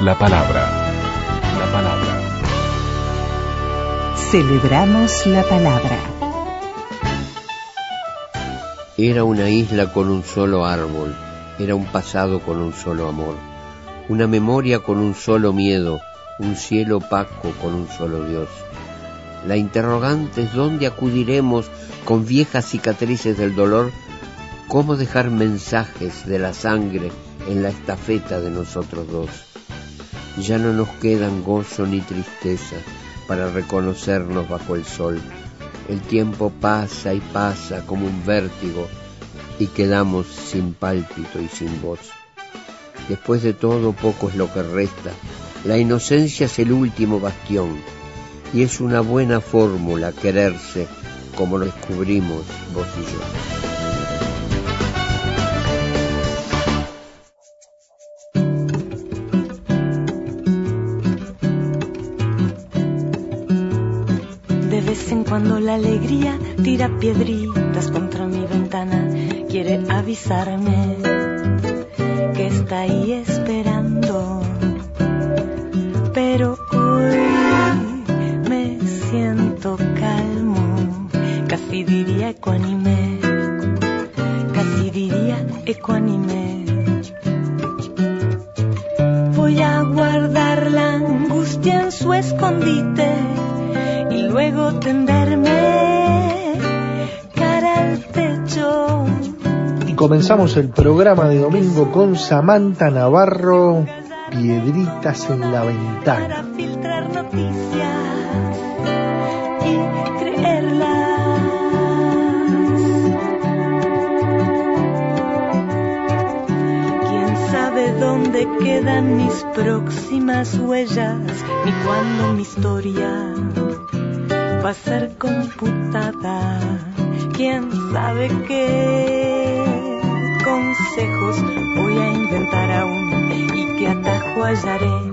La palabra. La palabra. Celebramos la palabra. Era una isla con un solo árbol, era un pasado con un solo amor, una memoria con un solo miedo, un cielo opaco con un solo Dios. La interrogante es dónde acudiremos con viejas cicatrices del dolor, cómo dejar mensajes de la sangre en la estafeta de nosotros dos. Ya no nos quedan gozo ni tristeza para reconocernos bajo el sol. El tiempo pasa y pasa como un vértigo y quedamos sin pálpito y sin voz. Después de todo, poco es lo que resta. La inocencia es el último bastión y es una buena fórmula quererse como lo descubrimos vos y yo. Cuando la alegría tira piedritas contra mi ventana, quiere avisarme que está ahí esperando. Pero hoy me siento calmo, casi diría ecuánime, casi diría ecuánime. Voy a guardar la angustia en su escondite y luego tenderme comenzamos el programa de domingo con Samantha Navarro, Piedritas en la ventana. Para filtrar noticias y creerlas. ¿Quién sabe dónde quedan mis próximas huellas? Ni cuándo mi historia va a ser computada. ¿Quién sabe qué voy a inventar aún y qué atajo hallaré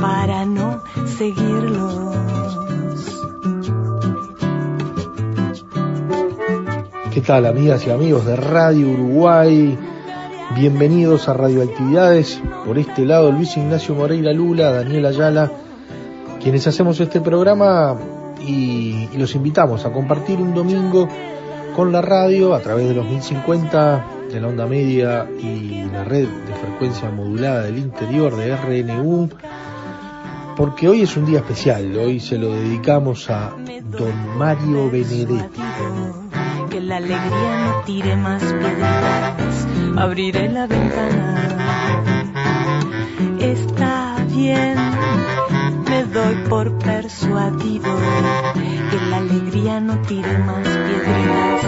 para no seguirlos? ¿Qué tal amigas y amigos de Radio Uruguay? Bienvenidos a Radioactividades. Por este lado Luis Ignacio Moreira Lula, Daniel Ayala quienes hacemos este programa y, los invitamos a compartir un domingo con la radio a través de los 1050 de la onda media y la red de frecuencia modulada del interior de RNU, porque hoy es un día especial, hoy se lo dedicamos a don Mario Benedetti. Que la alegría no tire más piedras, abriré la ventana. Está bien doy por persuadido que la alegría no tire más piedras.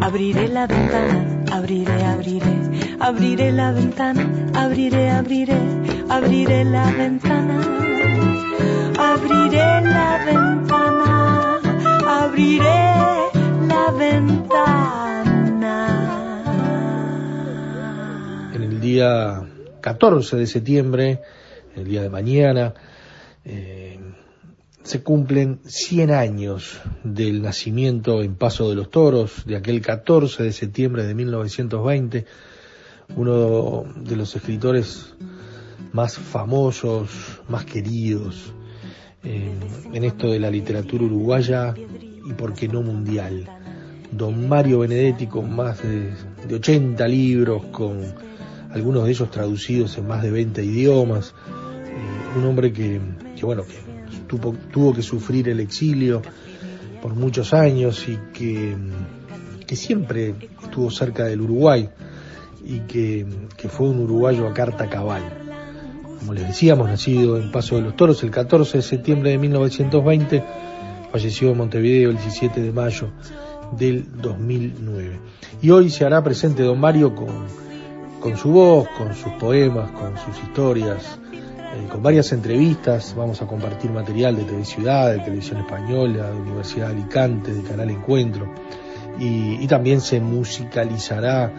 Abriré la ventana, abriré, abriré, abriré la ventana, abriré, abriré, abriré la ventana, abriré la ventana, abriré la ventana. En el día 14 de septiembre, el día de mañana, eh, se cumplen 100 años del nacimiento en Paso de los Toros, de aquel 14 de septiembre de 1920, uno de los escritores más famosos, más queridos eh, en esto de la literatura uruguaya y por qué no mundial. Don Mario Benedetti con más de, de 80 libros, con algunos de ellos traducidos en más de 20 idiomas, un hombre que, bueno, que tuvo, que sufrir el exilio por muchos años y que, que siempre estuvo cerca del Uruguay y que, que fue un uruguayo a carta cabal. Como les decíamos, nacido en Paso de los Toros el 14 de septiembre de 1920, falleció en Montevideo el 17 de mayo del 2009. Y hoy se hará presente don Mario con, con su voz, con sus poemas, con sus historias, eh, con varias entrevistas. Vamos a compartir material de TV Ciudad, de Televisión Española, de Universidad de Alicante, de Canal Encuentro. Y, también se musicalizará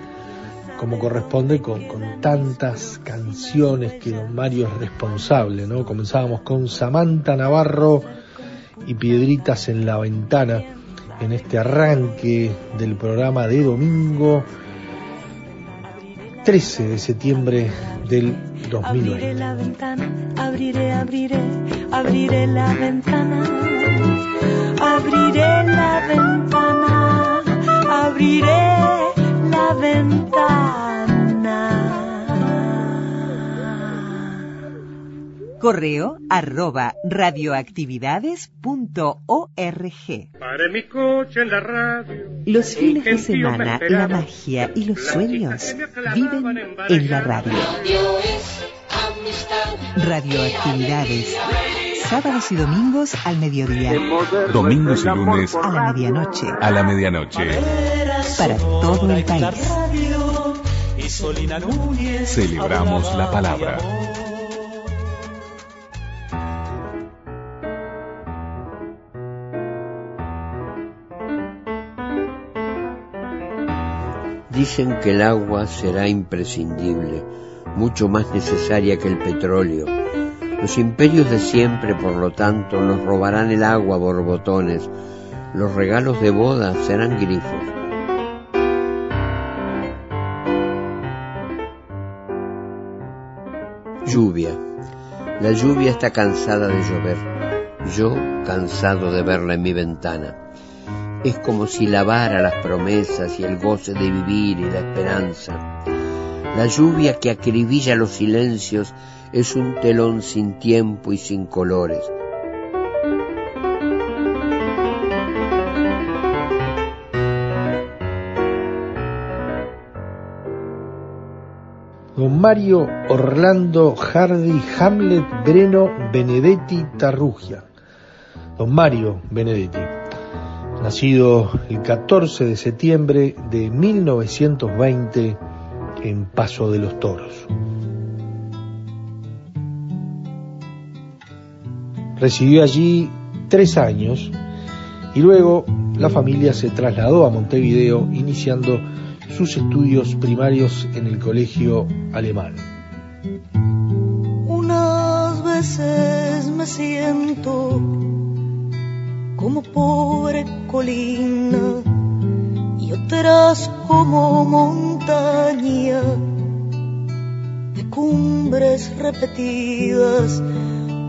como corresponde con, tantas canciones que don Mario es responsable, ¿no? Comenzábamos con Samantha Navarro y Piedritas en la Ventana en este arranque del programa de domingo 13 de septiembre del 2020. Abriré la ventana, abriré, abriré, abriré la ventana, abriré la ventana, abriré la ventana. Correo arroba radioactividades.org. Para mi coche en la radio. Los fines de semana, la magia y los sueños viven en la radio. Radioactividades. Sábados y domingos al mediodía. Domingos y lunes a la medianoche. A la medianoche. Para todo el país. Celebramos la palabra. Dicen que el agua será imprescindible, mucho más necesaria que el petróleo. Los imperios de siempre, por lo tanto, nos robarán el agua borbotones. Los regalos de boda serán grifos. Lluvia. La lluvia está cansada de llover. Yo cansado de verla en mi ventana es como si lavara las promesas y el goce de vivir y la esperanza. La lluvia que acribilla los silencios es un telón sin tiempo y sin colores. Don Mario Orlando Hardy Hamlet Breno Benedetti Tarrugia. Don Mario Benedetti nacido el 14 de septiembre de 1920 en Paso de los Toros. Residió allí tres años y luego la familia se trasladó a Montevideo iniciando sus estudios primarios en el colegio alemán. Unas veces me siento como pobre colina y otras como montaña de cumbres repetidas.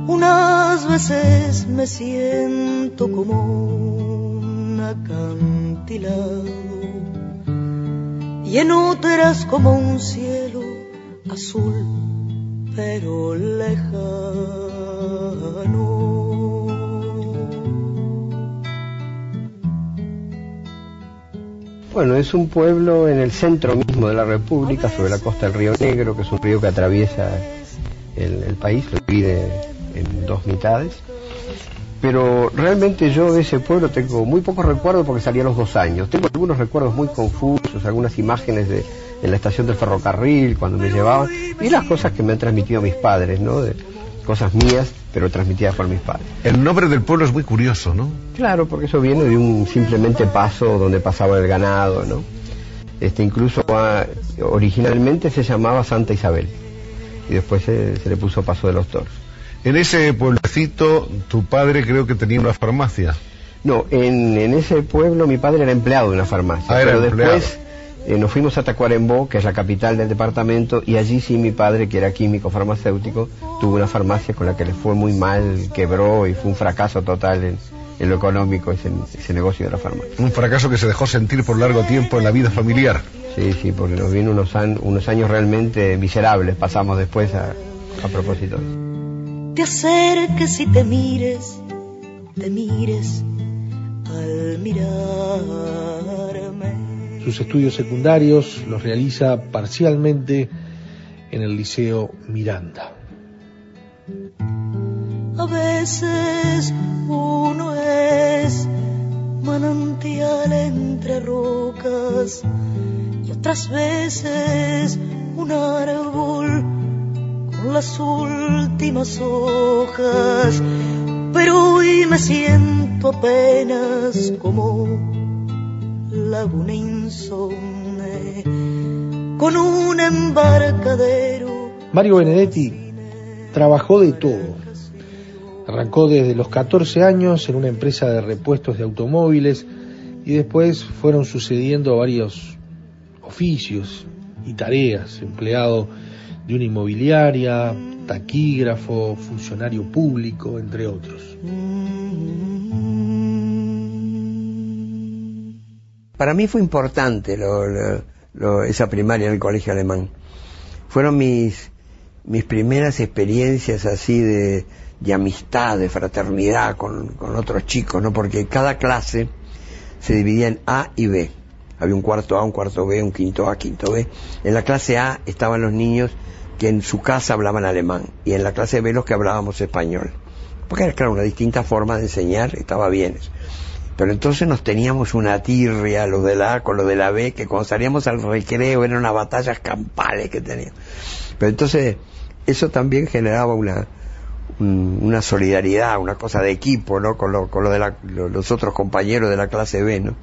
Unas veces me siento como un acantilado y en otras como un cielo azul pero lejano. Bueno, es un pueblo en el centro mismo de la República, sobre la costa del Río Negro, que es un río que atraviesa el, país, lo divide en dos mitades. Pero realmente yo de ese pueblo tengo muy pocos recuerdos porque salí a los dos años. Tengo algunos recuerdos muy confusos, algunas imágenes de, la estación del ferrocarril cuando me llevaban y las cosas que me han transmitido mis padres, ¿no? De, cosas mías, pero transmitidas por mis padres. El nombre del pueblo es muy curioso, ¿no? Claro, porque eso viene de un simplemente paso donde pasaba el ganado, ¿no? Este, incluso ah, originalmente se llamaba Santa Isabel y después se, le puso Paso de los Toros. En ese pueblecito, tu padre creo que tenía una farmacia. No, en, ese pueblo mi padre era empleado de una farmacia. Ah, pero después eh, nos fuimos a Tacuarembó, que es la capital del departamento, y allí sí mi padre, que era químico farmacéutico, tuvo una farmacia con la que le fue muy mal, quebró y fue un fracaso total en, lo económico ese, ese, negocio de la farmacia. Un fracaso que se dejó sentir por largo tiempo en la vida familiar. Sí, sí, porque nos vino unos, unos años realmente miserables, pasamos después a, a propósito. Te acerques y te mires, te mires al mirarme sus estudios secundarios los realiza parcialmente en el Liceo Miranda. A veces uno es manantial entre rocas y otras veces un árbol las últimas hojas, pero hoy me siento apenas como laguna insomne con un embarcadero. Mario Benedetti trabajó de todo. Arrancó desde los 14 años en una empresa de repuestos de automóviles y después fueron sucediendo varios oficios y tareas, empleado de una inmobiliaria, taquígrafo, funcionario público, entre otros. Para mí fue importante esa primaria en el colegio alemán. Fueron mis, mis primeras experiencias así de, amistad, de fraternidad con, con, otros chicos, ¿no? Porque cada clase se dividía en A y B. Había un cuarto A, un cuarto B, un quinto A, quinto B. En la clase A estaban los niños que en su casa hablaban alemán y en la clase B los que hablábamos español. Porque era, claro, una distinta forma de enseñar, estaba bien. Pero entonces nos teníamos una tirria, los de la A con los de la B, que cuando salíamos al recreo eran unas batallas campales que teníamos. Pero entonces eso también generaba una, una solidaridad, una cosa de equipo, ¿no? Con, lo, con lo de los otros compañeros de la clase B, ¿no?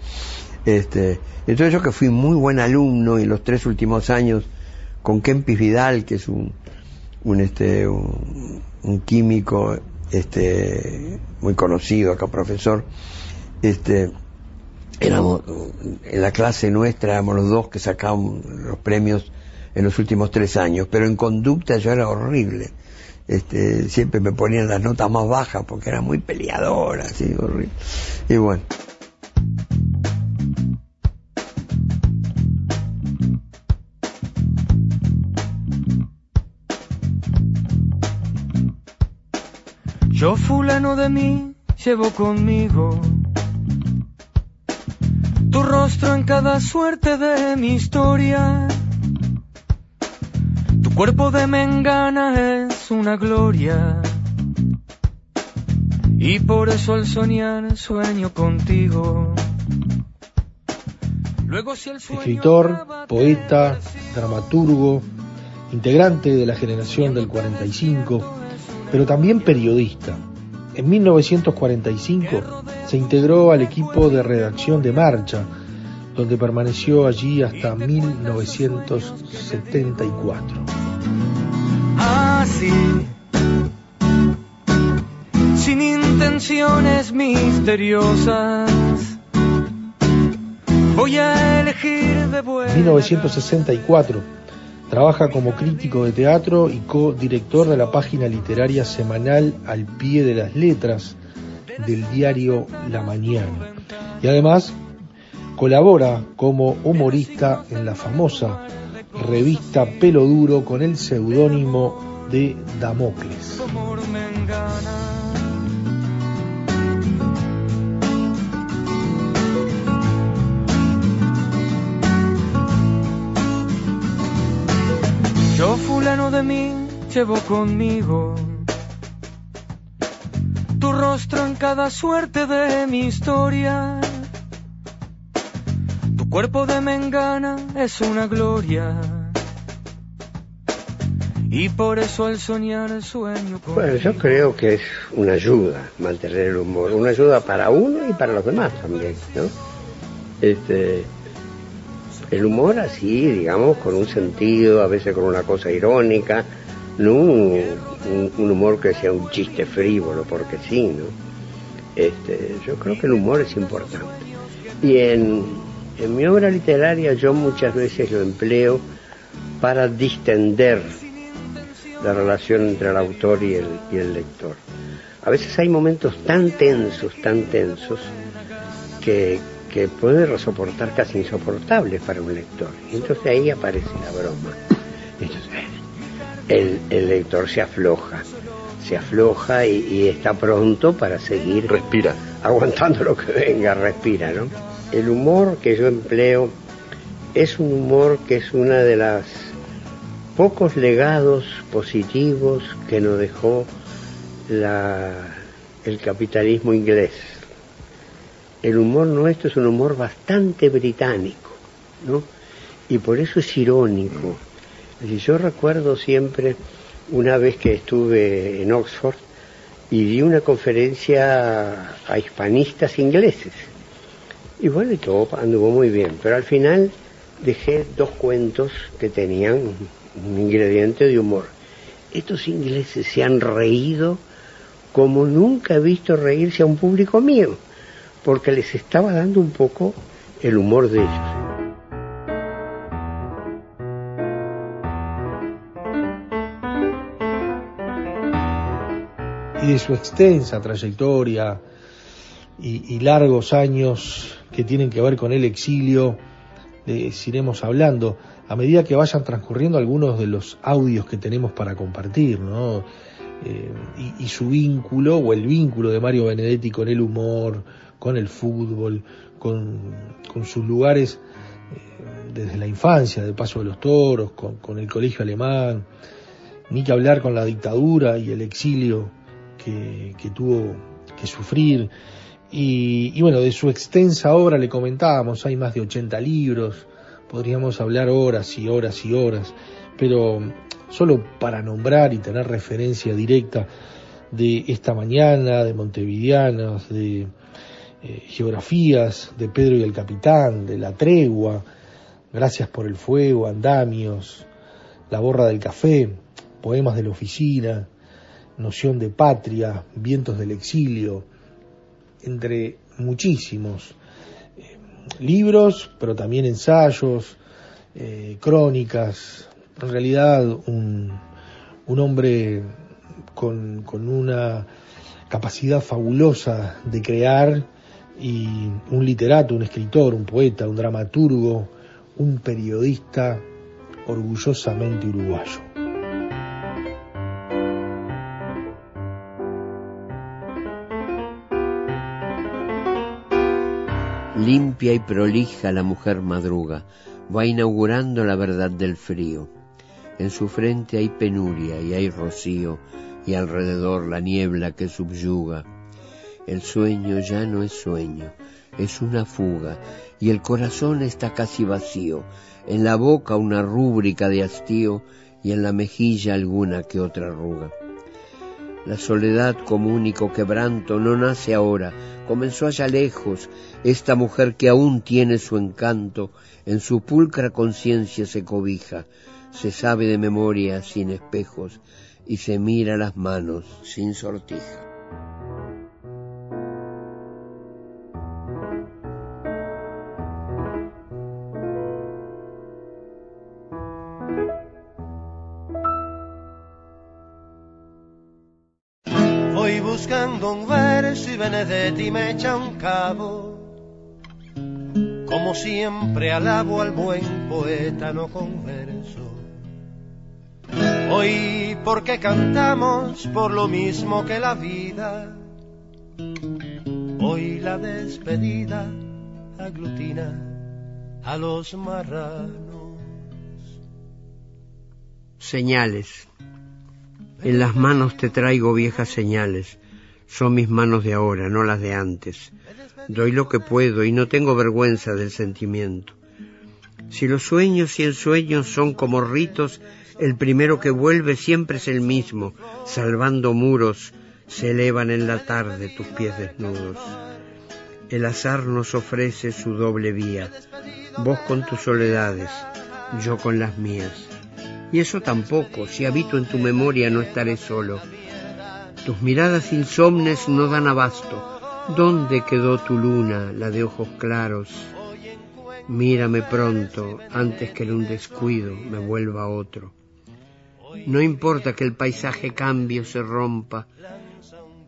Este, entonces yo que fui muy buen alumno y los tres últimos años con Kempis Vidal, que es un, un, este, un, químico este, muy conocido acá, profesor, este, éramos, en la clase nuestra éramos los dos que sacábamos los premios en los últimos tres años, pero en conducta yo era horrible. Este, siempre me ponían las notas más bajas porque era muy peleadora, así, horrible. Y bueno. Yo fulano de mí llevo conmigo tu rostro en cada suerte de mi historia. Tu cuerpo de mengana es una gloria. Y por eso al soñar sueño contigo. Luego si el Escritor, poeta, dramaturgo, integrante de la generación del 45 pero también periodista. En 1945 se integró al equipo de redacción de Marcha, donde permaneció allí hasta 1974. Así, sin intenciones misteriosas, voy a elegir de vuelta. 1964 Trabaja como crítico de teatro y co-director de la página literaria semanal Al pie de las letras del diario La Mañana. Y además colabora como humorista en la famosa revista Pelo Duro con el seudónimo de Damocles. Yo fulano de mí llevo conmigo rostro en cada suerte de mi historia. Tu cuerpo de mengana es una gloria. Y por eso al soñar sueño con Bueno, yo creo que es una ayuda mantener el humor, una ayuda para uno y para los demás también, ¿no? Este, el humor así, digamos, con un sentido, a veces con una cosa irónica, no un, humor que sea un chiste frívolo, porque sí, ¿no? Este, yo creo que el humor es importante. Y en, mi obra literaria yo muchas veces lo empleo para distender la relación entre el autor y el, lector. A veces hay momentos tan tensos, tan tensos, que, que puede soportar casi insoportables para un lector. Entonces ahí aparece la broma. Entonces, el, lector se afloja, se afloja y, está pronto para seguir. Respira. Aguantando lo que venga, respira, ¿no? El humor que yo empleo es un humor que es una de las pocos legados positivos que nos dejó la, el capitalismo inglés el humor nuestro es un humor bastante británico, ¿no? Y por eso es irónico. Yo recuerdo siempre una vez que estuve en Oxford y di una conferencia a hispanistas ingleses. Y bueno, y todo anduvo muy bien, pero al final dejé dos cuentos que tenían un ingrediente de humor. Estos ingleses se han reído como nunca he visto reírse a un público mío, porque les estaba dando un poco el humor de ellos. Y de su extensa trayectoria y, largos años que tienen que ver con el exilio, les iremos hablando a medida que vayan transcurriendo algunos de los audios que tenemos para compartir, ¿no? Eh, y, su vínculo o el vínculo de Mario Benedetti con el humor, con el fútbol, con, sus lugares eh, desde la infancia, del Paso de los Toros, con, el colegio alemán, ni que hablar con la dictadura y el exilio que, tuvo que sufrir. Y, y, bueno, de su extensa obra le comentábamos, hay más de 80 libros, podríamos hablar horas y horas y horas, pero solo para nombrar y tener referencia directa de esta mañana, de Montevideanos, de eh, geografías, de Pedro y el Capitán, de la tregua, gracias por el fuego, andamios, la borra del café, poemas de la oficina, noción de patria, vientos del exilio, entre muchísimos eh, libros, pero también ensayos, eh, crónicas, en realidad un, un hombre con, con, una capacidad fabulosa de crear y un literato, un escritor, un poeta, un dramaturgo, un periodista orgullosamente uruguayo. Y prolija la mujer madruga, va inaugurando la verdad del frío. En su frente hay penuria y hay rocío y alrededor la niebla que subyuga. El sueño ya no es sueño, es una fuga y el corazón está casi vacío, en la boca una rúbrica de hastío y en la mejilla alguna que otra arruga. La soledad como único quebranto no nace ahora, comenzó allá lejos, esta mujer que aún tiene su encanto, en su pulcra conciencia se cobija, se sabe de memoria sin espejos y se mira las manos sin sortija. Benedetti me echa un cabo. Como siempre alabo al buen poeta, no converso. Hoy porque cantamos por lo mismo que la vida. Hoy la despedida aglutina a los marranos. Señales. En las manos te traigo viejas señales. Son mis manos de ahora, no las de antes. Doy lo que puedo y no tengo vergüenza del sentimiento. Si los sueños y ensueños son como ritos, el primero que vuelve siempre es el mismo, salvando muros, se elevan en la tarde tus pies desnudos. El azar nos ofrece su doble vía, vos con tus soledades, yo con las mías. Y eso tampoco, si habito en tu memoria no estaré solo. Tus miradas insomnes no dan abasto. ¿Dónde quedó tu luna, la de ojos claros? Mírame pronto, antes que en un descuido me vuelva otro. No importa que el paisaje cambie o se rompa,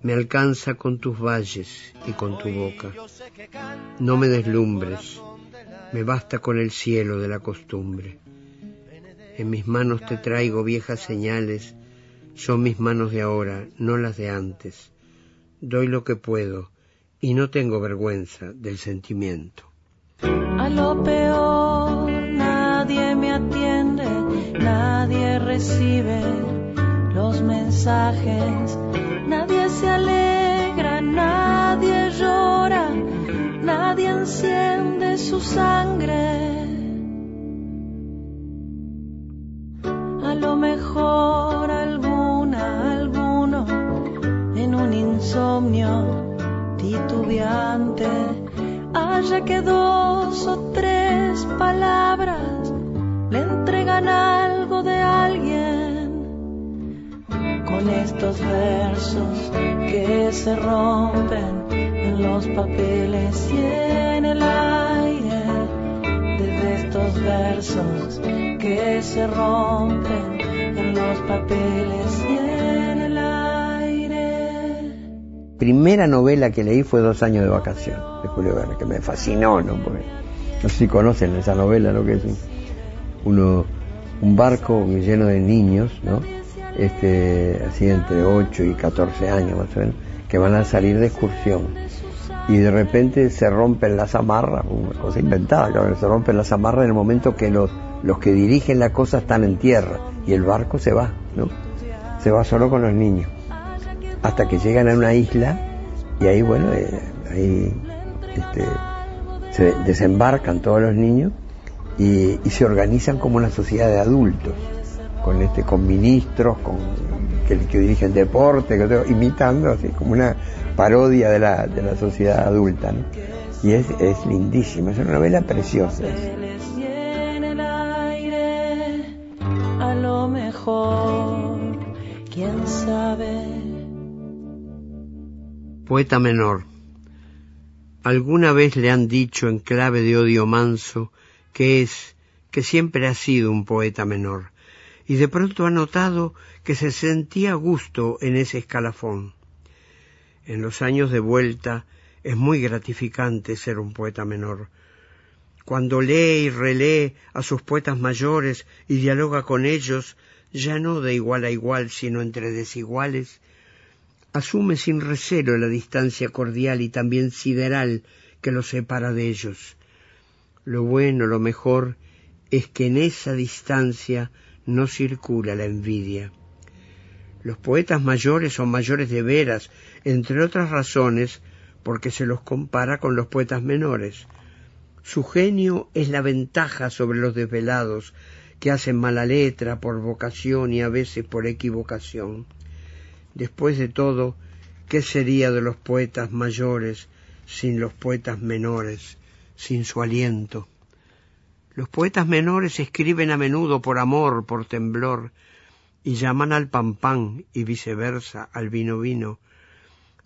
me alcanza con tus valles y con tu boca. No me deslumbres, me basta con el cielo de la costumbre. En mis manos te traigo viejas señales, son mis manos de ahora, no las de antes. Doy lo que puedo y no tengo vergüenza del sentimiento. A lo peor nadie me atiende, nadie recibe los mensajes, nadie se alegra, nadie llora, nadie enciende su sangre. A lo mejor insomnio titubeante, haya que dos o tres palabras le entregan algo de alguien. Con estos versos que se rompen en los papeles y en el aire, desde estos versos que se rompen en los papeles y en primera novela que leí fue Dos años de vacación de Julio Verne que me fascinó no porque no sé si conocen esa novela lo que es uno un barco lleno de niños no este, así entre 8 y 14 años más o menos, que van a salir de excursión. Y de repente se rompen las amarras, una cosa inventada, claro, se rompen las amarras en el momento que los, los que dirigen la cosa están en tierra y el barco se va, ¿no? Se va solo con los niños. Hasta que llegan a una isla y ahí, bueno, eh, ahí este, se desembarcan todos los niños y, se organizan como una sociedad de adultos con este con ministros con que, que dirigen deporte imitando así como una parodia de la, de la sociedad adulta ¿no? y es, es lindísima es una novela preciosa a lo mejor quién sabe poeta menor alguna vez le han dicho en clave de odio manso que es que siempre ha sido un poeta menor y de pronto ha notado que se sentía a gusto en ese escalafón. En los años de vuelta es muy gratificante ser un poeta menor. Cuando lee y relee a sus poetas mayores y dialoga con ellos, ya no de igual a igual, sino entre desiguales, asume sin recelo la distancia cordial y también sideral que los separa de ellos. Lo bueno, lo mejor, es que en esa distancia no circula la envidia. Los poetas mayores son mayores de veras, entre otras razones, porque se los compara con los poetas menores. Su genio es la ventaja sobre los desvelados, que hacen mala letra por vocación y a veces por equivocación. Después de todo, ¿qué sería de los poetas mayores sin los poetas menores, sin su aliento? Los poetas menores escriben a menudo por amor, por temblor, y llaman al pan pan y viceversa, al vino vino.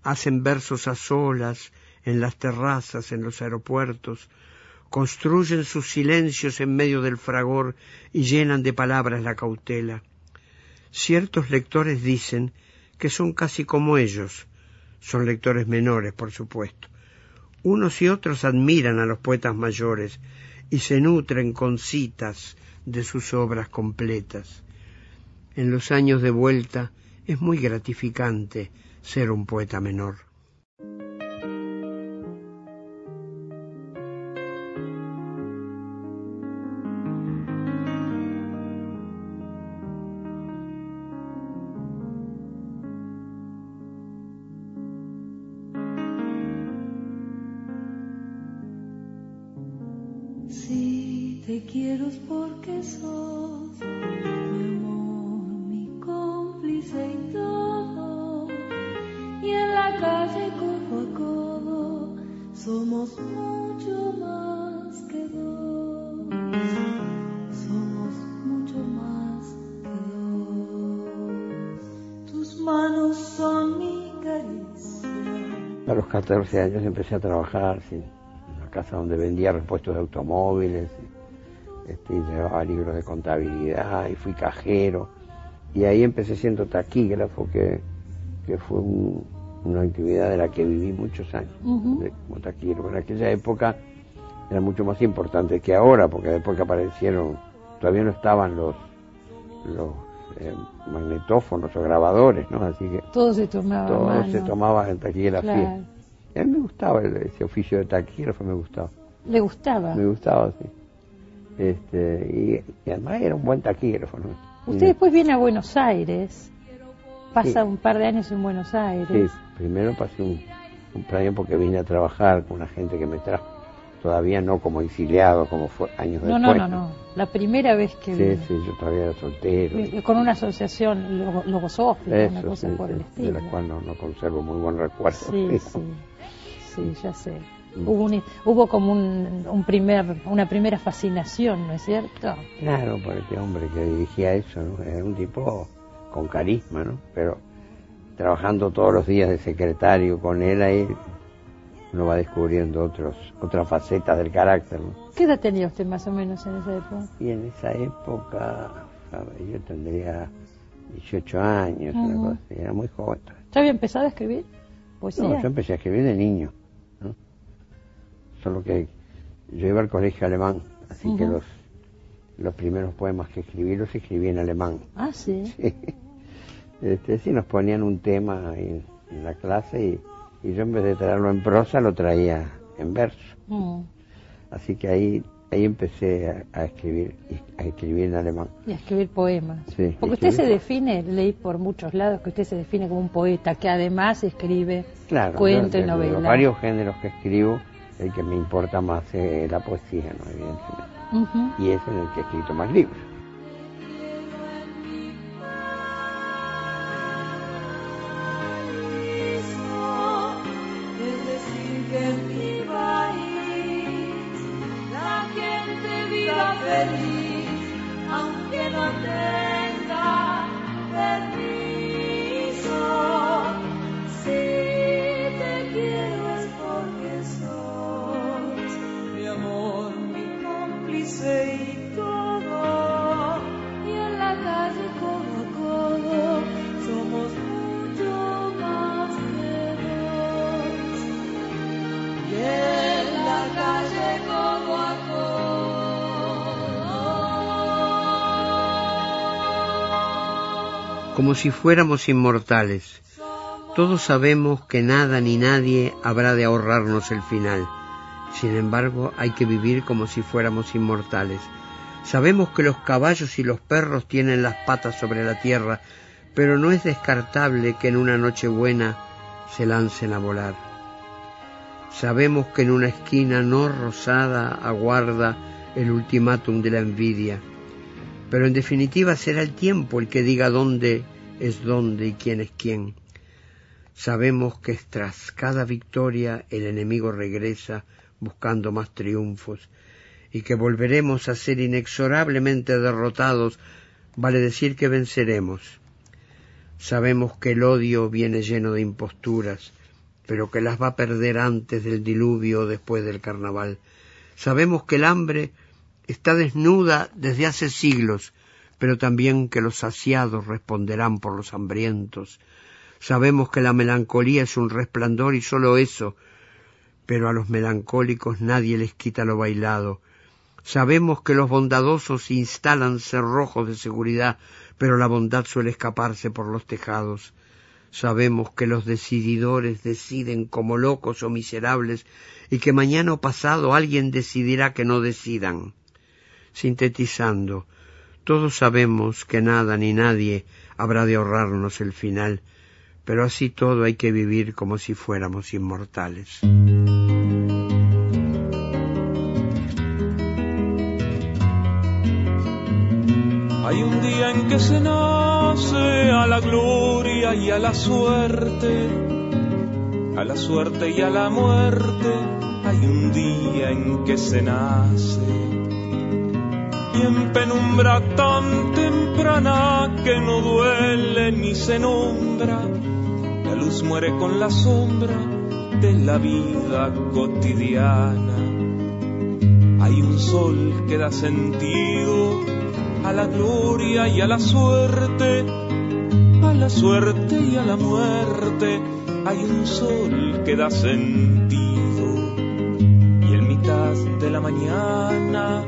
Hacen versos a solas, en las terrazas, en los aeropuertos, construyen sus silencios en medio del fragor y llenan de palabras la cautela. Ciertos lectores dicen que son casi como ellos, son lectores menores, por supuesto. Unos y otros admiran a los poetas mayores, y se nutren con citas de sus obras completas. En los años de vuelta es muy gratificante ser un poeta menor. Calle codo a codo somos mucho más que dos. Somos mucho más que dos. Tus manos son mi caricia. A los 14 años empecé a trabajar sí, en una casa donde vendía repuestos de automóviles, este, y llevaba libros de contabilidad y fui cajero. Y ahí empecé siendo taquígrafo, que, que fue un- una actividad de la que viví muchos años de- como taquígrafo. En aquella época era mucho más importante que ahora, porque después que aparecieron, todavía no estaban los, los eh, magnetófonos o grabadores, ¿no? Así que Todo se tomaba todo mano. se tomaba en taquigrafía. Claro. A mí me gustaba ese oficio de taquígrafo, me gustaba. Le gustaba. Me gustaba, sí. Este, y, y además era un buen taquígrafo, ¿no? Usted Y- después viene a Buenos Aires. Pasa Sí. un par de años en Buenos Sí, Aires. primero pasé un, un porque vine a trabajar con una gente que me trajo, todavía no como exiliado, como fue años No, después. no, no, no. La primera vez que Sí, vino. sí, yo todavía era soltero. Con una asociación logo- logosófica, una cosa sí, por sí, el de estilo. la cual no, no conservo muy buen recuerdo. Sí, sí. Sí, ya sé. Hubo, un- hubo como un, un primer, una primera fascinación, ¿no es cierto? Claro, por este hombre que dirigía eso, ¿no? Era un tipo con carisma, ¿no? Pero trabajando todos los días de secretario con él ahí, uno va descubriendo otros, otras facetas del carácter, ¿no? ¿Qué edad tenía usted más o menos en esa época? Y en esa época, yo tendría 18 años, una cosa era muy joven. ¿Ya había empezado a escribir? No, yo empecé a escribir de niño, ¿no? Solo que yo iba al colegio alemán, así que los, los primeros poemas que escribí los escribí en alemán. Ah, sí. Este, sí, nos ponían un tema ahí en la clase y, y yo en vez de traerlo en prosa lo traía en verso. Mm. Así que ahí, ahí empecé a, a escribir, a escribir en alemán. Y a escribir poemas. Sí, Porque usted se define, leí por muchos lados, que usted se define como un poeta que además escribe Claro, cuento y novela. varios géneros que escribo, el que me importa más es la poesía, ¿no? Evidentemente. Y es en el que he escrito más libros. Como si fuéramos inmortales. Todos sabemos que nada ni nadie habrá de ahorrarnos el final. Sin embargo, hay que vivir como si fuéramos inmortales. Sabemos que los caballos y los perros tienen las patas sobre la tierra, pero no es descartable que en una noche buena se lancen a volar. Sabemos que en una esquina no rosada aguarda el ultimátum de la envidia, pero en definitiva será el tiempo el que diga dónde es dónde y quién es quién. Sabemos que tras cada victoria el enemigo regresa buscando más triunfos y que volveremos a ser inexorablemente derrotados, vale decir que venceremos. Sabemos que el odio viene lleno de imposturas, pero que las va a perder antes del diluvio o después del carnaval. Sabemos que el hambre está desnuda desde hace siglos, pero también que los saciados responderán por los hambrientos. Sabemos que la melancolía es un resplandor y sólo eso, pero a los melancólicos nadie les quita lo bailado. Sabemos que los bondadosos instalan cerrojos de seguridad, pero la bondad suele escaparse por los tejados. Sabemos que los decididores deciden como locos o miserables y que mañana o pasado alguien decidirá que no decidan. Sintetizando, todos sabemos que nada ni nadie habrá de ahorrarnos el final, pero así todo hay que vivir como si fuéramos inmortales. Hay un día en que se nace a la gloria y a la suerte, a la suerte y a la muerte. Hay un día en que se nace y en penumbra tan temprana que no duele ni se nombra. La luz muere con la sombra de la vida cotidiana. Hay un sol que da sentido a la gloria y a la suerte, a la suerte y a la muerte. Hay un sol que da sentido y en mitad de la mañana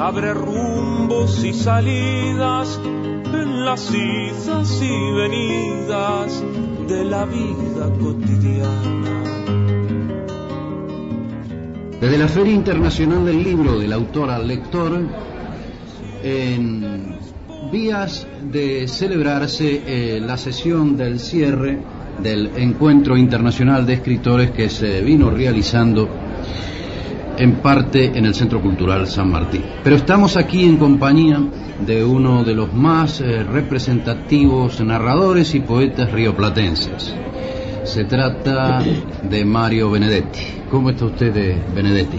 abre rumbos y salidas en las idas y venidas de la vida cotidiana. Desde la Feria Internacional del Libro del autor al lector, en vías de celebrarse eh, la sesión del cierre del Encuentro Internacional de Escritores que se vino realizando en parte en el Centro Cultural San Martín. Pero estamos aquí en compañía de uno de los más eh, representativos narradores y poetas rioplatenses. Se trata de Mario Benedetti. ¿Cómo está usted, Benedetti?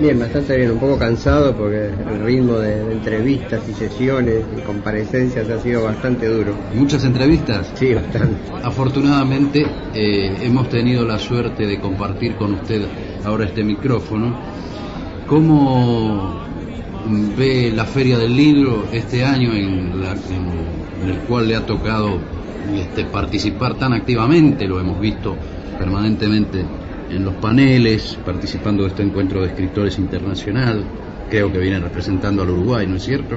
Bien, bastante bien, un poco cansado porque el ritmo de, de entrevistas y sesiones y comparecencias ha sido bastante duro. ¿Muchas entrevistas? Sí, bastante. Afortunadamente eh, hemos tenido la suerte de compartir con usted ahora este micrófono. ¿Cómo ve la Feria del Libro este año en, la- en- en el cual le ha tocado este, participar tan activamente? Lo hemos visto permanentemente en los paneles, participando de este encuentro de escritores internacional. Creo que viene representando al Uruguay, ¿no es cierto?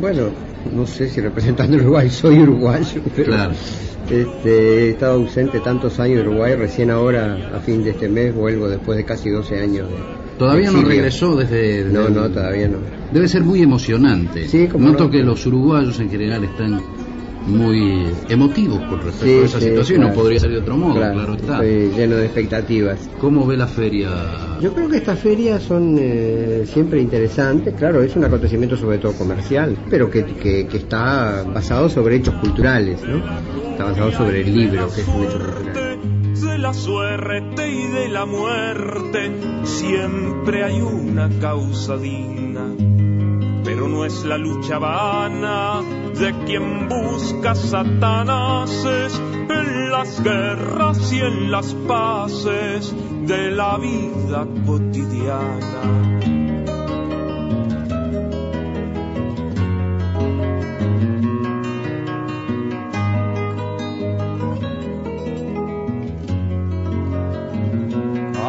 Bueno, no sé si representando a Uruguay soy uruguayo, pero Claro. este, he estado ausente tantos años de Uruguay, recién ahora, a fin de este mes, vuelvo después de casi 12 años de Todavía no regresó desde... No, desde- no, todavía no. Debe ser muy emocionante. Sí, Noto no. que los uruguayos en general están muy emotivos con respecto Sí, a esa sí, situación. claro. No podría ser de otro modo, claro, Claro, está. estoy lleno de expectativas. ¿Cómo ve la feria? Yo creo que estas ferias son eh, siempre interesantes, claro, es un acontecimiento sobre todo comercial, pero que, que, que está basado sobre hechos culturales, ¿no? Está basado sobre el libro, que es un hecho cultural. de la suerte y de la muerte siempre hay una causa digna. Pero no es la lucha vana de quien busca satanases en las guerras y en las paces de la vida cotidiana.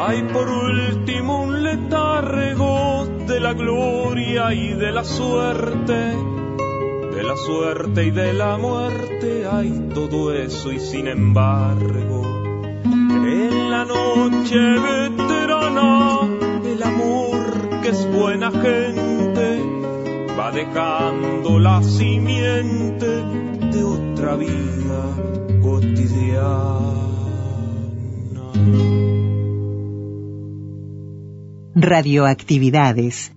Hay por último un letargo de la gloria y de la suerte, de la suerte y de la muerte hay todo eso y sin embargo, en la noche veterana el amor que es buena gente va dejando la simiente de otra vida cotidiana. Radioactividades.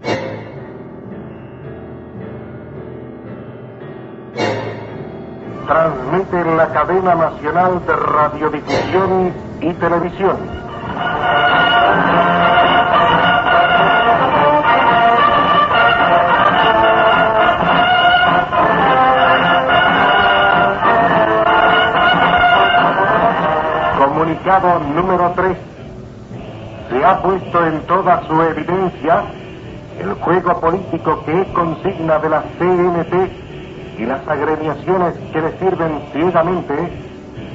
Transmite la cadena nacional de radiodifusión y televisión. Comunicado número 3. Ha puesto en toda su evidencia el juego político que es consigna de la CNT y las agremiaciones que le sirven ciegamente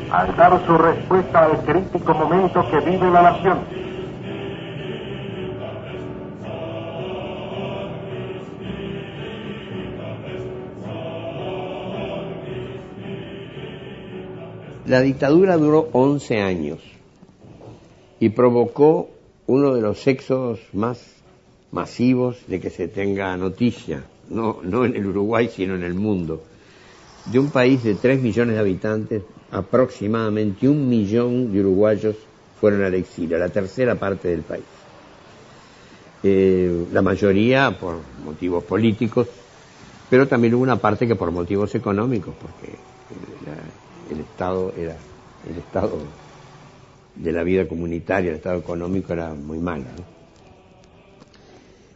al dar su respuesta al crítico momento que vive la nación. La dictadura duró 11 años y provocó uno de los éxodos más masivos de que se tenga noticia, no, no en el Uruguay, sino en el mundo. De un país de 3 millones de habitantes, aproximadamente un millón de uruguayos fueron al exilio, la tercera parte del país. Eh, la mayoría por motivos políticos, pero también hubo una parte que por motivos económicos, porque el Estado era el Estado de la vida comunitaria, el Estado económico era muy malo.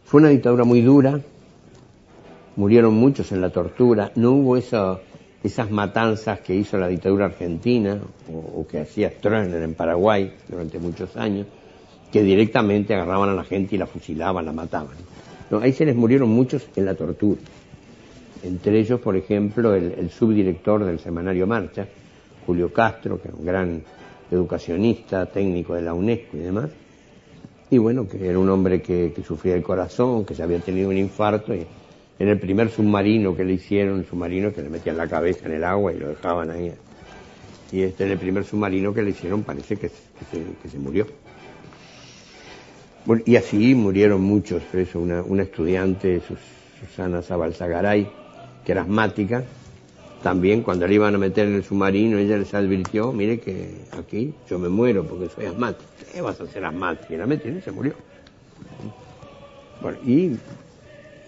Fue una dictadura muy dura, murieron muchos en la tortura, no hubo esa- esas matanzas que hizo la dictadura argentina o, o que hacía Stroessner en Paraguay durante muchos años, que directamente agarraban a la gente y la fusilaban, la mataban. No, ahí se les murieron muchos en la tortura. Entre ellos, por ejemplo, el, el subdirector del semanario Marcha, Julio Castro, que era un gran educacionista, técnico de la UNESCO y demás. Y bueno, que era un hombre que, sufría el corazón, que se había tenido un infarto y en el primer submarino que le hicieron, el submarino que le metían la cabeza en el agua y lo dejaban ahí. Y este en el primer submarino que le hicieron parece que, que se, murió. Bueno, y así murieron muchos presos. Una, una estudiante, Sus- Susana Zabalzagaray, que era asmática, también cuando le iban a meter en el submarino, ella les advirtió, mire que aquí yo me muero porque soy asmática. ¿Qué vas a hacer asmática? Y la metieron y se murió. Bueno, y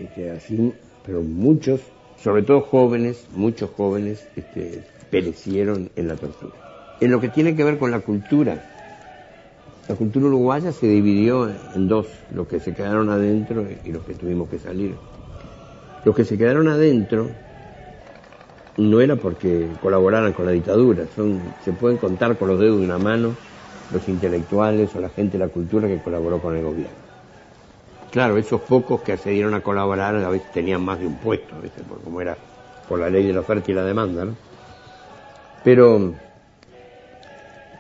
este, así, pero muchos, sobre todo jóvenes, muchos jóvenes, este, perecieron en la tortura. En lo que tiene que ver con la cultura, la cultura uruguaya se dividió en dos, los que se quedaron adentro y los que tuvimos que salir. Los que se quedaron adentro no era porque colaboraran con la dictadura, son, se pueden contar con los dedos de una mano los intelectuales o la gente de la cultura que colaboró con el gobierno. Claro, esos pocos que accedieron a colaborar a veces tenían más de un puesto, como era por la ley de la oferta y la demanda, ¿no? Pero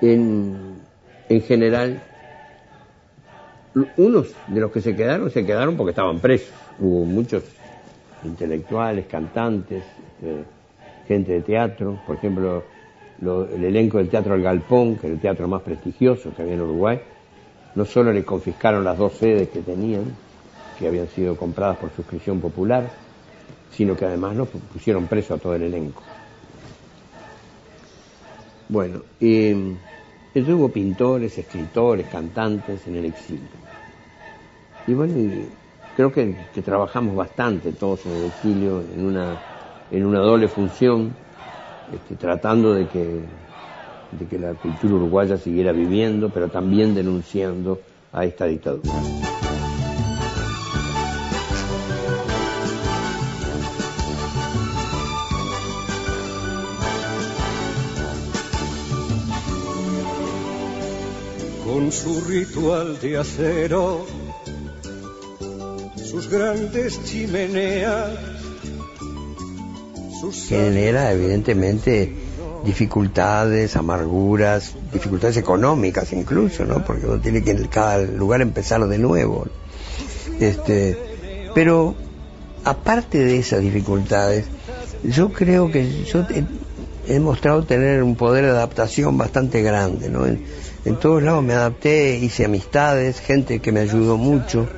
en, en general, unos de los que se quedaron, se quedaron porque estaban presos. Hubo muchos intelectuales, cantantes, eh, gente de teatro, por ejemplo, lo- el elenco del Teatro El Galpón, que era el teatro más prestigioso que había en Uruguay, no solo le confiscaron las dos sedes que tenían, que habían sido compradas por suscripción popular, sino que además nos pusieron preso a todo el elenco. Bueno, y entonces hubo pintores, escritores, cantantes en el exilio. Y bueno, creo que trabajamos bastante todos en el exilio, en una, en una doble función, este, tratando de que, de que la cultura uruguaya siguiera viviendo, pero también denunciando a esta dictadura. con su ritual de acero, sus grandes chimeneas, genera evidentemente dificultades, amarguras, dificultades económicas incluso, ¿no? Porque uno tiene que en cada lugar empezar de nuevo. Este, pero aparte de esas dificultades, yo creo que yo he, mostrado tener un poder de adaptación bastante grande, ¿no? En, en todos lados me adapté, hice amistades, gente que me ayudó mucho.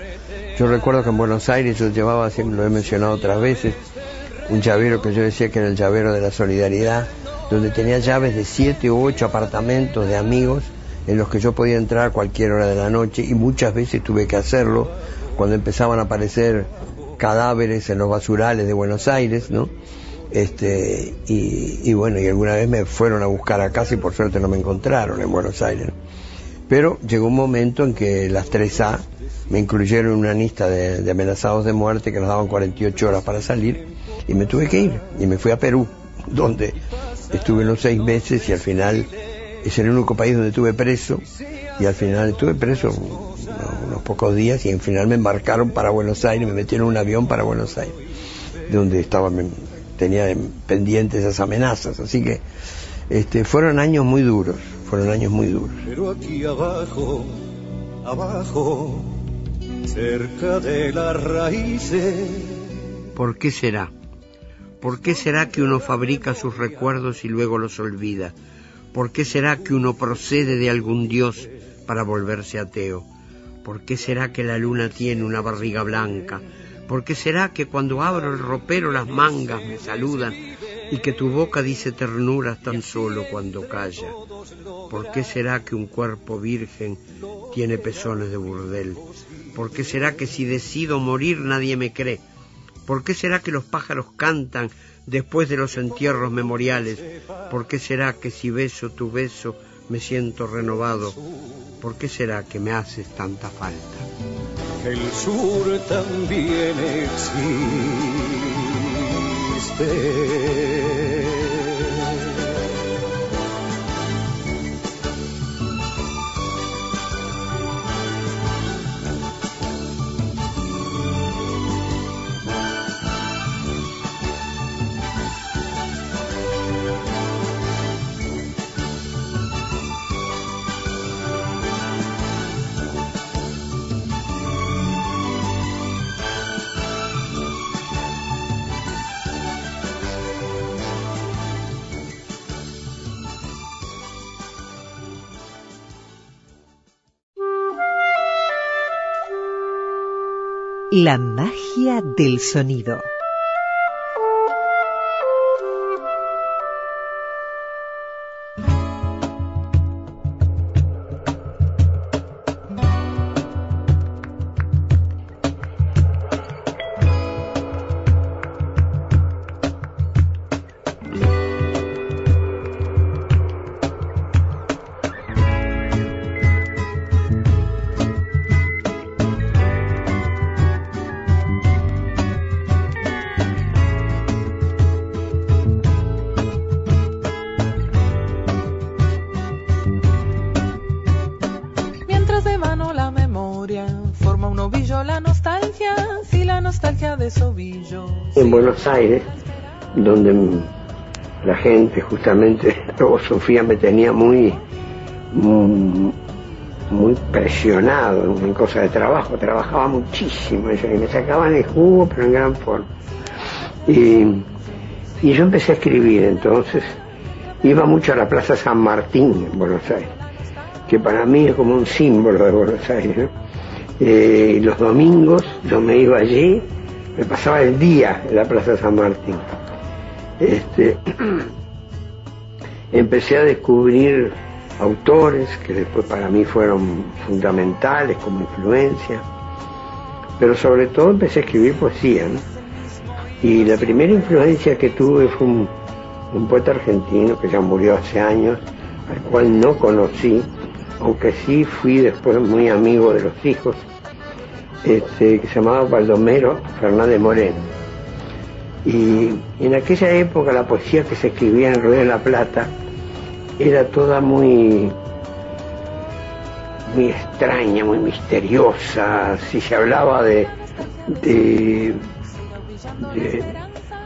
Yo recuerdo que en Buenos Aires yo llevaba, siempre lo he mencionado otras veces, un llavero que yo decía que era el llavero de la solidaridad, donde tenía llaves de siete u ocho apartamentos de amigos en los que yo podía entrar a cualquier hora de la noche y muchas veces tuve que hacerlo cuando empezaban a aparecer cadáveres en los basurales de Buenos Aires, ¿no? Este, y, y bueno, y alguna vez me fueron a buscar a casa y por suerte no me encontraron en Buenos Aires. Pero llegó un momento en que las 3A me incluyeron en una lista de, de amenazados de muerte que nos daban 48 horas para salir y me tuve que ir y me fui a Perú, donde estuve unos seis meses y al final es el único país donde estuve preso y al final estuve preso unos, unos pocos días y al final me embarcaron para Buenos Aires, me metieron en un avión para Buenos Aires, donde estaba me- tenía pendientes esas amenazas, así que este, fueron años muy duros, fueron años muy duros. Pero aquí abajo, abajo, cerca de las raíces, ¿Por qué será? ¿Por qué será que uno fabrica sus recuerdos y luego los olvida? ¿Por qué será que uno procede de algún dios para volverse ateo? ¿Por qué será que la luna tiene una barriga blanca? ¿Por qué será que cuando abro el ropero las mangas me saludan y que tu boca dice ternuras tan solo cuando calla? ¿Por qué será que un cuerpo virgen tiene pezones de burdel? ¿Por qué será que si decido morir nadie me cree? ¿Por qué será que los pájaros cantan después de los entierros memoriales? ¿Por qué será que si beso tu beso me siento renovado? ¿Por qué será que me haces tanta falta? el sur también existe. La magia del sonido. Donde la gente justamente, luego Sofía me tenía muy, muy, muy presionado en cosas de trabajo, trabajaba muchísimo, y me sacaban el jugo, pero en gran forma. Y, y yo empecé a escribir entonces, iba mucho a la Plaza San Martín en Buenos Aires, que para mí es como un símbolo de Buenos Aires. ¿no? Eh, los domingos yo me iba allí, me pasaba el día en la Plaza San Martín. Este, empecé a descubrir autores que después para mí fueron fundamentales como influencia, pero sobre todo empecé a escribir poesía. Y la primera influencia que tuve fue un, un poeta argentino que ya murió hace años, al cual no conocí, aunque sí fui después muy amigo de los hijos, este, que se llamaba Baldomero Fernández Moreno. Y en aquella época la poesía que se escribía en Río de la Plata era toda muy, muy extraña, muy misteriosa. Si se hablaba de, de,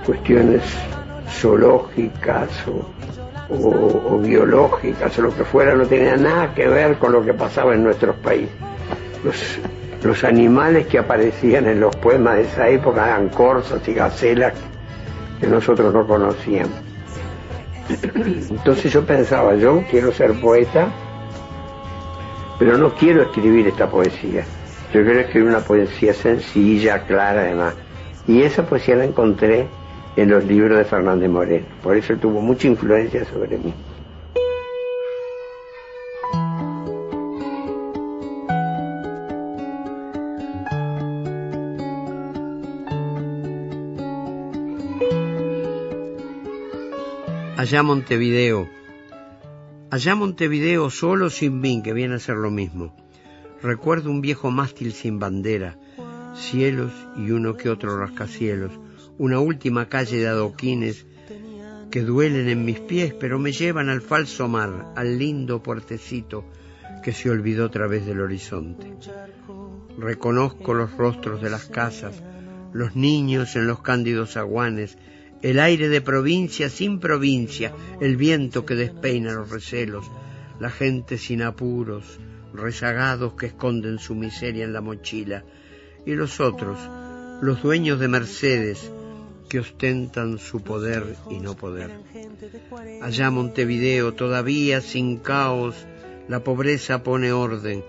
cuestiones zoológicas o, biológicas o lo que fuera, no tenía nada que ver con lo que pasaba en nuestros países. Los animales que aparecían en los poemas de esa época eran corzas y gacelas que nosotros no conocíamos. Entonces yo pensaba, yo quiero ser poeta, pero no quiero escribir esta poesía. Yo quiero escribir una poesía sencilla, clara además. Y esa poesía la encontré en los libros de Fernández Moreno. Por eso tuvo mucha influencia sobre mí. Allá Montevideo. Allá Montevideo solo sin mí, que viene a ser lo mismo. Recuerdo un viejo mástil sin bandera, cielos y uno que otro rascacielos, una última calle de adoquines que duelen en mis pies, pero me llevan al falso mar, al lindo puertecito que se olvidó a través del horizonte. Reconozco los rostros de las casas, los niños en los cándidos aguanes, el aire de provincia sin provincia, el viento que despeina los recelos, la gente sin apuros, rezagados que esconden su miseria en la mochila, y los otros, los dueños de Mercedes, que ostentan su poder y no poder. Allá Montevideo, todavía sin caos, la pobreza pone orden,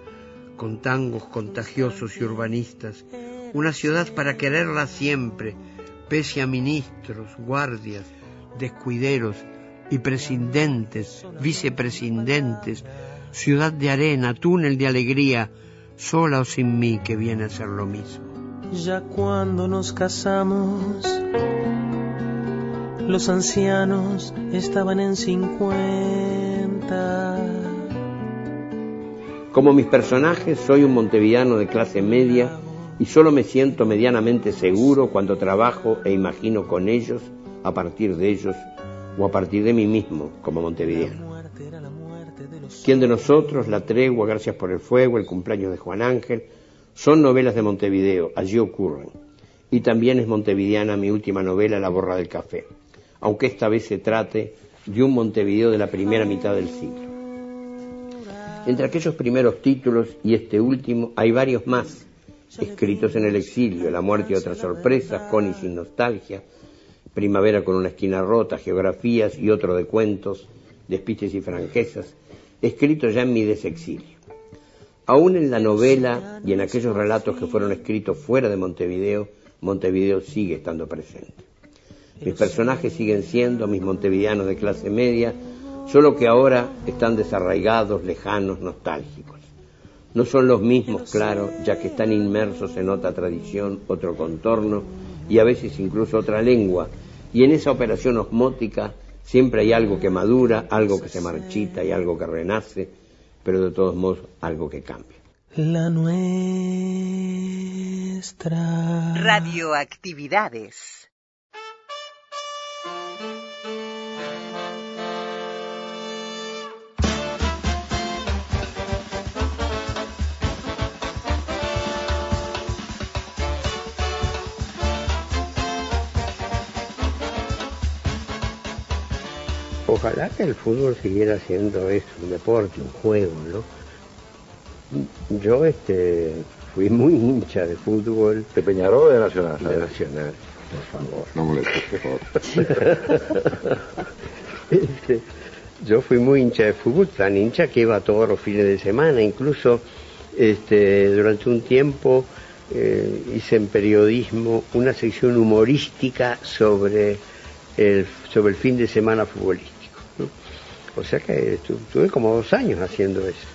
con tangos contagiosos y urbanistas, una ciudad para quererla siempre, pese a ministros, guardias, descuideros y presidentes, vicepresidentes, ciudad de arena, túnel de alegría, sola o sin mí que viene a ser lo mismo. Ya cuando nos casamos, los ancianos estaban en cincuenta. Como mis personajes, soy un montevideano de clase media y solo me siento medianamente seguro cuando trabajo e imagino con ellos, a partir de ellos o a partir de mí mismo como montevideano. ¿Quién de nosotros, La Tregua, Gracias por el Fuego, El cumpleaños de Juan Ángel, son novelas de Montevideo, allí ocurren. Y también es montevideana mi última novela, La Borra del Café, aunque esta vez se trate de un Montevideo de la primera mitad del siglo. Entre aquellos primeros títulos y este último hay varios más, escritos en el exilio, La muerte y otras sorpresas, con y sin nostalgia, Primavera con una esquina rota, Geografías y otro de cuentos, Despistes y franquezas, escritos ya en mi desexilio. Aún en la novela y en aquellos relatos que fueron escritos fuera de Montevideo, Montevideo sigue estando presente. Mis personajes siguen siendo mis montevideanos de clase media, solo que ahora están desarraigados, lejanos, nostálgicos. No son los mismos, claro, ya que están inmersos en otra tradición, otro contorno y a veces incluso otra lengua. Y en esa operación osmótica siempre hay algo que madura, algo que se marchita y algo que renace, pero de todos modos algo que cambia. La nuestra. Radioactividades. Ojalá que el fútbol siguiera siendo eso, un deporte, un juego, ¿no? Yo este fui muy hincha de fútbol. ¿De Peñarol o de Nacional? De Nacional, por favor. No molestes, por favor. Este, yo fui muy hincha de fútbol, tan hincha que iba todos los fines de semana, incluso este, durante un tiempo eh, hice en periodismo una sección humorística sobre el, sobre el fin de semana futbolístico. O sea que estu- estuve como dos años haciendo eso.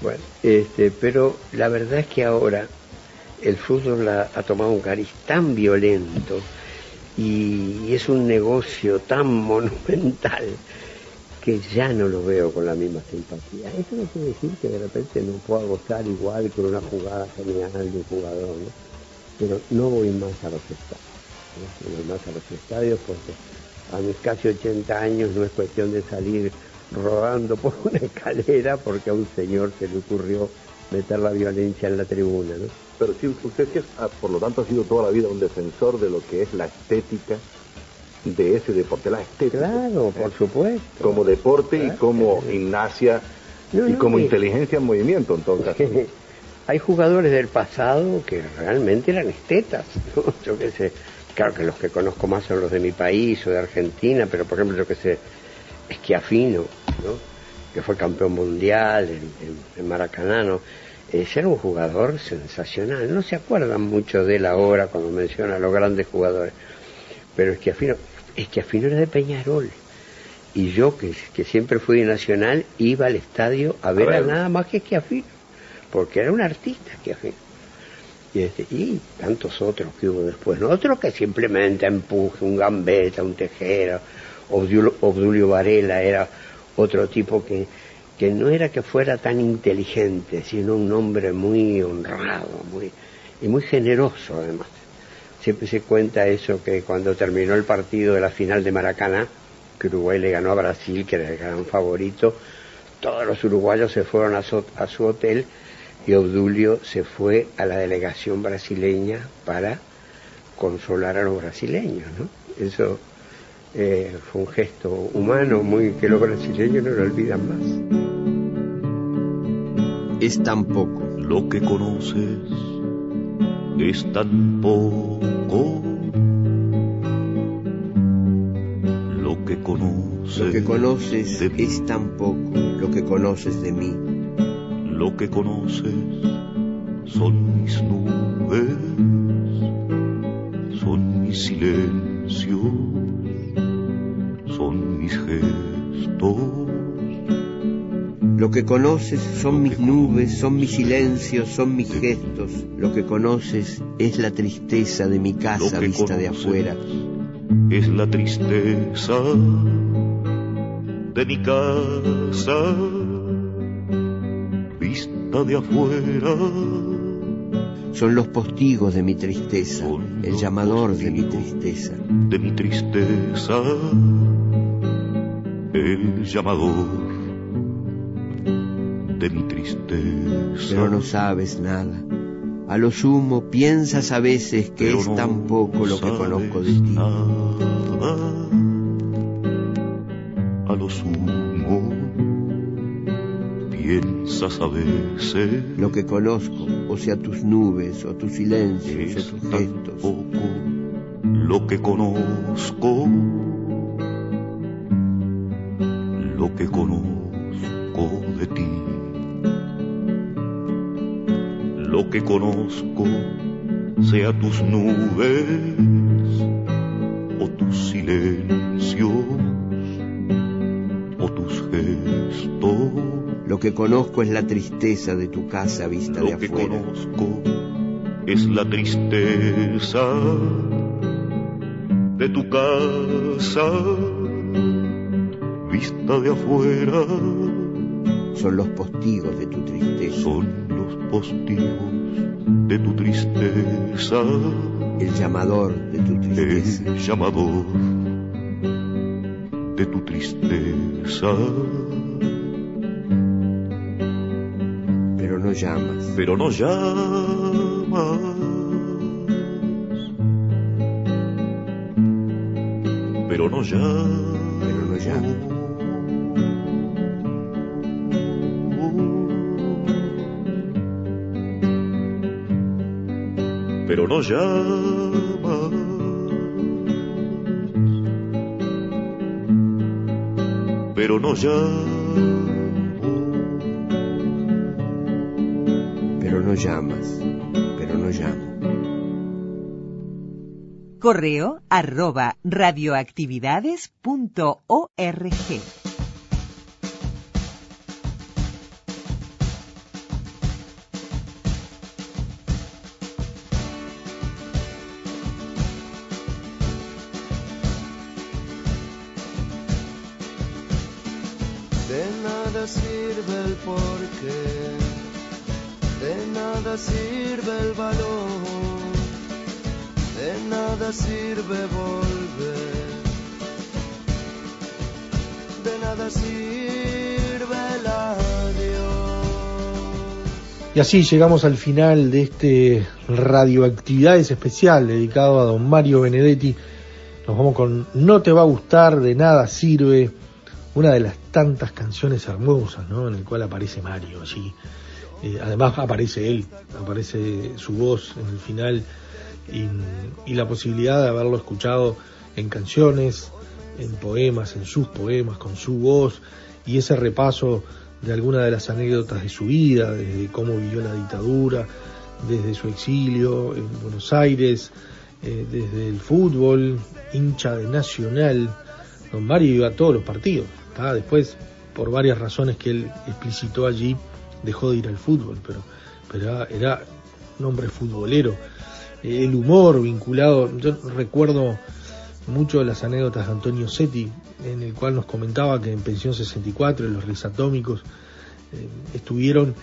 Bueno, este, pero la verdad es que ahora el fútbol ha, tomado un cariz tan violento y, es un negocio tan monumental que ya no lo veo con la misma simpatía. Eso no quiere decir que de repente no pueda gozar igual con una jugada genial de un jugador, ¿no? Pero no voy más a los estadios. No voy más a los estadios porque a mis casi 80 años no es cuestión de salir rodando por una escalera porque a un señor se le ocurrió meter la violencia en la tribuna, ¿no? Pero sí, usted que ah, por lo tanto ha sido toda la vida un defensor de lo que es la estética de ese deporte, la estética. Claro, por supuesto. Como deporte y como gimnasia No, y no, como inteligencia en movimiento, en todo caso. Hay jugadores del pasado que realmente eran estetas. Yo qué sé, claro que los que conozco más son los de mi país o de Argentina, pero por ejemplo, yo qué sé, Esquiafino, ¿no? Que fue campeón mundial en, en- en Maracaná, ¿no? Ese era un jugador sensacional. No se acuerdan mucho de él ahora cuando menciona a los grandes jugadores. Pero Esquiafino, Esquiafino era de Peñarol. Y yo, que, que siempre fui de Nacional, iba al estadio a ver a, ver. nada más que Esquiafino. Porque era un artista Esquiafino. Y, este, y tantos otros que hubo después. ¿no? Otros que simplemente empuje, un gambeta, un tejera, Obdulio, Varela era otro tipo que, que no era que fuera tan inteligente, sino un hombre muy honrado muy, y muy generoso además. Siempre se cuenta eso que cuando terminó el partido de la final de Maracaná, que Uruguay le ganó a Brasil, que era el gran favorito, todos los uruguayos se fueron a su, a su hotel y Obdulio se fue a la delegación brasileña para consolar a los brasileños, ¿no? Eso eh, fue un gesto humano muy que los brasileños no lo olvidan más. Es tan poco. Lo que conoces es tan poco. Lo que conoces. Lo que conoces es tan poco lo que conoces de mí. Lo que conoces son mis nubes, son mis silencios, son mis gestos. Lo que conoces son mis nubes, son mis silencios, son mis gestos. Lo que conoces es la tristeza de mi casa vista de afuera. Es la tristeza de mi casa de afuera. Son los postigos de mi tristeza, el llamador de mi tristeza. de mi tristeza, el llamador de mi tristeza. Pero no sabes nada. A lo sumo piensas a veces que Pero es no tan poco lo que conozco de ti. A lo sumo piensas a veces Lo que conozco, o sea tus nubes, o tus silencios, o tus gestos. poco lo que conozco, lo que conozco de ti, lo que conozco sea tus nubes o tus silencios que conozco es la tristeza de tu casa vista de Lo que afuera. conozco es la tristeza de tu casa vista de afuera. Son los postigos de tu tristeza. Son los postigos de tu tristeza. El llamador de tu tristeza. El llamador de tu tristeza. llamas. Pero no llamas. Pero no llamas. Pero no llamas. pero no llamas. Pero no llamas. Llamas, pero no llamo. Correo arroba radioactividades.org. De nada sirve el porqué, de nada sirve el valor, de nada sirve volver, de nada sirve el adiós. Y así llegamos al final de este Radioactividades especial dedicado a don Mario Benedetti. Nos vamos con No te va a gustar, de nada sirve, una de las tantas canciones hermosas, ¿no? En el cual aparece Mario allí. Además aparece él, aparece su voz en el final y, y la posibilidad de haberlo escuchado en canciones, en poemas, en sus poemas, con su voz y ese repaso de algunas de las anécdotas de su vida, desde cómo vivió la dictadura, desde su exilio en Buenos Aires, eh, desde el fútbol, hincha de Nacional. Don Mario iba a todos los partidos. ¿tá? Después, por varias razones que él explicitó allí, dejó de ir al fútbol, pero, pero era, un hombre futbolero. El humor vinculado, yo recuerdo mucho las anécdotas de Antonio Setti, en el cual nos comentaba que en Pensión 64, en los Rizatómicos, eh, estuvieron,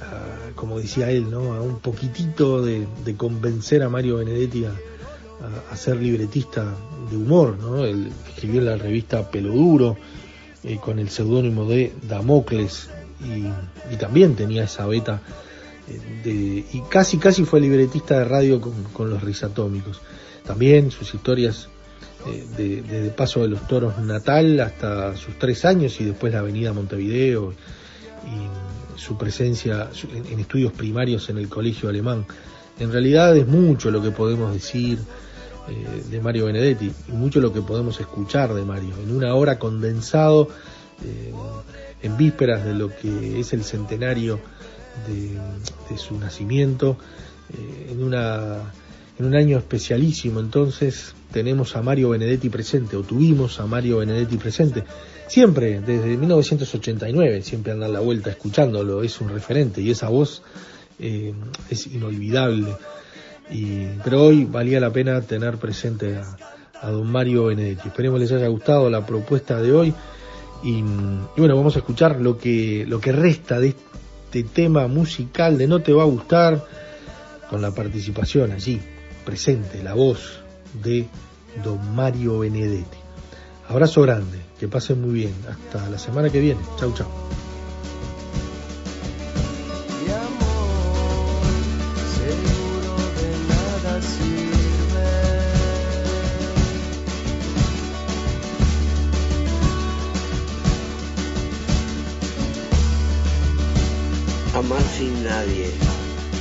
ah, como decía él, ¿no? a un poquitito de, convencer a Mario Benedetti a, ser libretista de humor. ¿no? Escribió en la revista Pelo Duro, eh, con el seudónimo de Damocles, y, y también tenía esa beta eh, de, y casi casi fue libretista de radio con, con los rizatómicos. También sus historias eh, de- desde Paso de los Toros natal hasta sus tres años y después la Avenida Montevideo y su presencia en, estudios primarios en el colegio alemán. En realidad es mucho lo que podemos decir eh, de Mario Benedetti y mucho lo que podemos escuchar de Mario en una hora condensado en vísperas de lo que es el centenario de, de su nacimiento eh, en una en un año especialísimo entonces tenemos a Mario Benedetti presente o tuvimos a Mario Benedetti presente siempre desde 1989 siempre andan la vuelta escuchándolo es un referente y esa voz eh, es inolvidable. Y, pero hoy valía la pena tener presente a, a don Mario Benedetti. Esperemos les haya gustado la propuesta de hoy y, bueno vamos a escuchar lo que lo que resta de este tema musical de no te va a gustar con la participación allí presente la voz de don Mario Benedetti. Abrazo grande que pasen muy bien. Hasta la semana que viene. Chau chau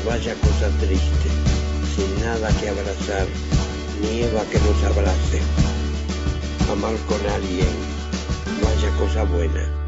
vaya cosa triste, sin nada que abrazar, nieva que nos abrace. Amar con alguien, vaya cosa buena,